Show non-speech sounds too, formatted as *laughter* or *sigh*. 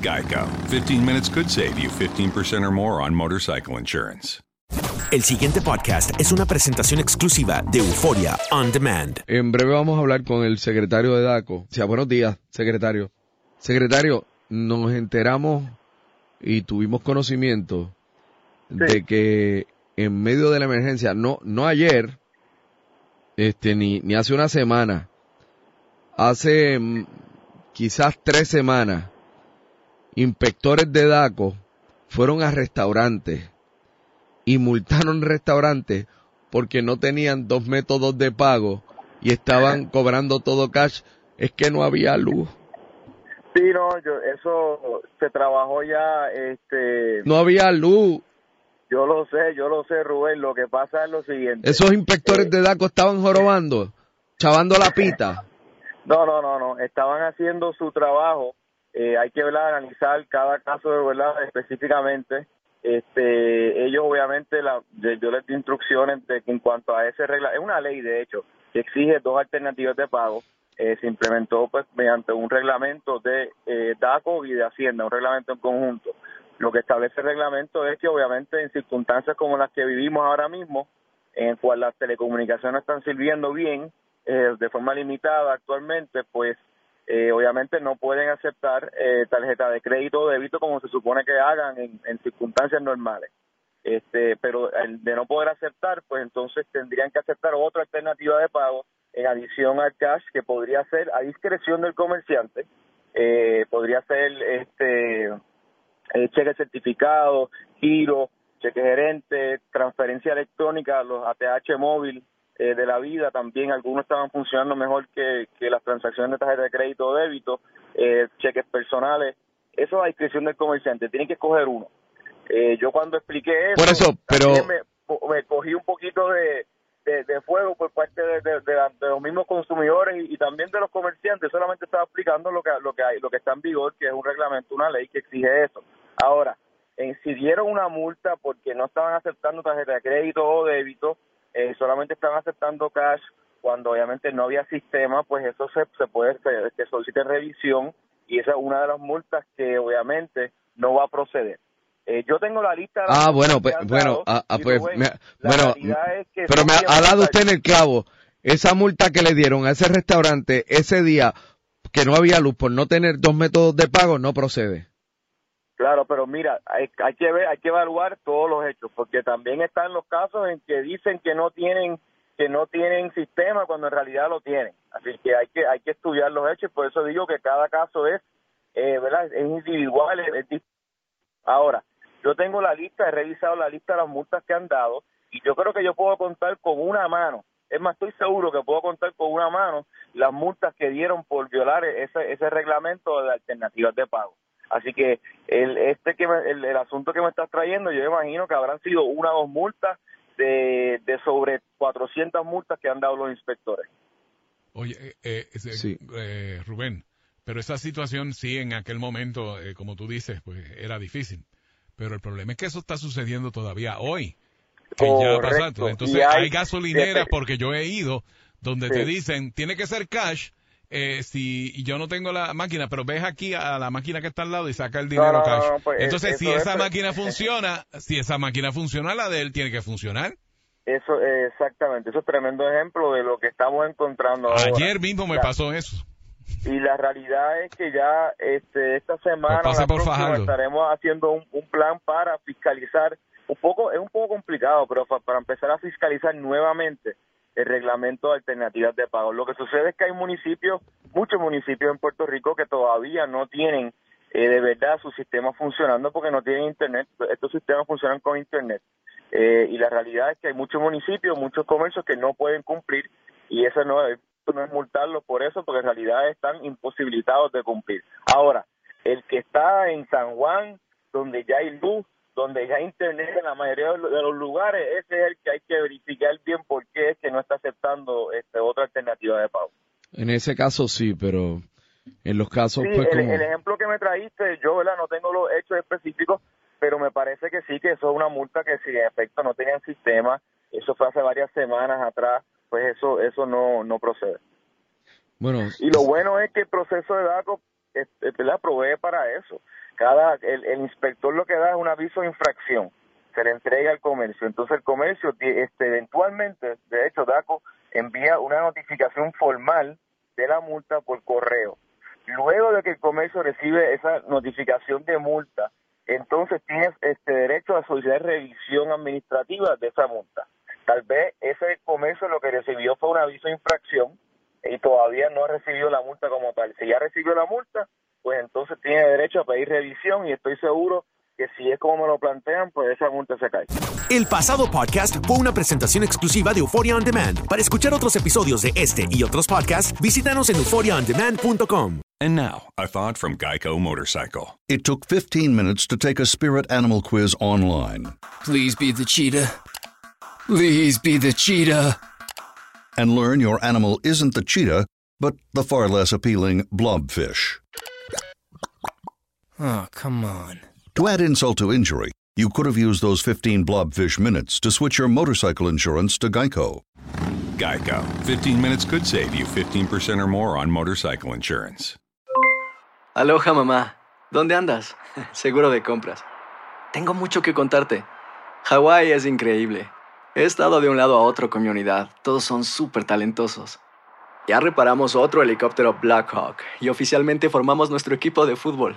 Geico. 15 minutes could save you 15% or more on motorcycle insurance. El siguiente podcast es una presentación exclusiva de Euforia On Demand. En breve vamos a hablar con el secretario de DACO. O sea, buenos días, secretario. Secretario, nos enteramos y tuvimos conocimiento de que en medio de la emergencia, no, no ayer, este, ni, ni hace una semana, hace mm, quizás tres semanas, inspectores de DACO fueron a restaurantes y multaron restaurantes porque no tenían dos métodos de pago y estaban *laughs* cobrando todo cash, es que no había luz. Sí, no, yo, eso se trabajó ya, este... No había luz. Yo lo sé, yo lo sé, Rubén. Lo que pasa es lo siguiente. Esos inspectores de DACO estaban jorobando, chavando la pita. *laughs* No, no, no, no. Estaban haciendo su trabajo. Eh, hay que ¿verdad? analizar cada caso verdad específicamente. Este, ellos obviamente, la, yo les di instrucciones de que en cuanto a ese regla, es una ley de hecho que exige dos alternativas de pago. Eh, se implementó pues mediante un reglamento de eh, DACO y de Hacienda, un reglamento en conjunto. Lo que establece el reglamento es que obviamente en circunstancias como las que vivimos ahora mismo, en cual las telecomunicaciones están sirviendo bien, eh, de forma limitada actualmente, pues eh, obviamente no pueden aceptar eh, tarjeta de crédito o débito como se supone que hagan en, en circunstancias normales. Este, pero de no poder aceptar, pues entonces tendrían que aceptar otra alternativa de pago en adición al cash que podría ser a discreción del comerciante, eh, podría ser este eh, cheque certificado, giro, cheque gerente, transferencia electrónica, los ATH móvil eh, de la vida también, algunos estaban funcionando mejor que, que las transacciones de tarjeta de crédito o débito, eh, cheques personales, eso a discreción del comerciante, tienen que escoger uno. Eh, yo cuando expliqué eso, Por eso, pero- también me, me cogí un poquito de, de, de fuego por parte de, los mismos consumidores y, y también de los comerciantes. Solamente estaba explicando lo que lo que hay, lo que está en vigor, que es un reglamento, una ley que exige eso. Ahora, eh, si dieron una multa porque no estaban aceptando tarjeta de crédito o débito, eh, solamente estaban aceptando cash cuando obviamente no había sistema, pues eso se, se puede se, se solicite revisión y esa es una de las multas que obviamente no va a proceder. Eh, yo tengo la lista. Ah, bueno, pues, bueno, ah, ah, pues, me- bueno, realidad es que pero me ha, dado usted en el clavo. Esa multa que le dieron a ese restaurante ese día que no había luz por no tener dos métodos de pago no procede. Claro, pero mira, hay, hay que ver, hay que evaluar todos los hechos, porque también están los casos en que dicen que no tienen que no tienen sistema cuando en realidad lo tienen. Así que hay que hay que estudiar los hechos, por eso digo que cada caso es, eh, ¿verdad? Es individual. Es, es Ahora, yo tengo la lista, he revisado la lista de las multas que han dado y yo creo que yo puedo contar con una mano. Es más, estoy seguro que puedo contar con una mano las multas que dieron por violar ese, ese reglamento de alternativas de pago. Así que el, este que el, el asunto que me estás trayendo, yo imagino que habrán sido una o dos multas de, de sobre 400 multas que han dado los inspectores. Oye, eh, eh, ese- eh, Rubén, pero esa situación sí en aquel momento, eh, como tú dices, pues era difícil. Pero el problema es que eso está sucediendo todavía hoy. Que ya ha pasado. Correcto. Entonces hay- hay, gasolineras, porque yo he ido, donde te Sí. dicen, tiene que ser cash, eh, si yo no tengo la máquina, pero ves aquí a la máquina que está al lado y saca el dinero no, no, cash. no, pues, Entonces, si es- esa máquina funciona, *laughs* si esa máquina funciona, la de él tiene que funcionar. Eso, exactamente, eso es tremendo ejemplo de lo que estamos encontrando ahora. Ayer mismo me La- pasó eso. Y la realidad es que ya este, esta semana, Pues pase la próxima, estaremos haciendo un, un plan para fiscalizar. Un poco, es un poco complicado, pero para empezar a fiscalizar nuevamente el reglamento de alternativas de pago. Lo que sucede es que hay municipios, muchos municipios en Puerto Rico que todavía no tienen eh, de verdad su sistema funcionando porque no tienen internet. Estos sistemas funcionan con internet. Eh, y la realidad es que hay muchos municipios, muchos comercios que no pueden cumplir y eso no es, no es multarlos por eso, porque en realidad están imposibilitados de cumplir. Ahora, el que está en San Juan, donde ya hay luz, donde ya hay internet en la mayoría de los lugares, ese es el que hay que verificar bien por qué es que no está aceptando este, otra alternativa de pago. En ese caso sí, pero en los casos Sí, pues el, como... el ejemplo que me traíste, yo ¿verdad? no tengo los hechos específicos, pero me parece que sí, que eso es una multa que si en efecto no tenían sistema, eso fue hace varias semanas atrás, pues eso eso no, no procede. Bueno, Y lo bueno es que el proceso de DACO ¿verdad? provee para eso. Cada el, inspector lo que da es un aviso de infracción, se le entrega al comercio. Entonces el comercio este, eventualmente, de hecho DACO envía una notificación formal de la multa por correo. Luego de que el comercio recibe esa notificación de multa, entonces tienes este derecho a solicitar revisión administrativa de esa multa. Tal vez ese comercio lo que recibió fue un aviso de infracción y todavía no ha recibido la multa como tal. Si ya recibió la multa, pues entonces tiene derecho a pedir revisión y estoy seguro que si es como me lo plantean, pues esa multa se cae. El pasado podcast fue una presentación exclusiva de Euphoria On Demand. Para escuchar otros episodios de este y otros podcasts, visítanos en euphoriaondemand.com. And now, a thought from Geico Motorcycle. It took 15 minutes to take a spirit animal quiz online Please be the cheetah. Please be the cheetah. and learn your animal isn't the cheetah, but the far less appealing blobfish. Oh, come on. To add insult to injury, you could have used those 15 blobfish minutes to switch your motorcycle insurance to Geico. Geico. 15 minutes could save you 15% or more on motorcycle insurance. Aloha mamá, ¿dónde andas? *laughs* Seguro de compras. Tengo mucho que contarte. Hawái es increíble. He estado de un lado a otro con mi unidad. Todos son súper talentosos. Ya reparamos otro helicóptero Blackhawk y oficialmente formamos nuestro equipo de fútbol.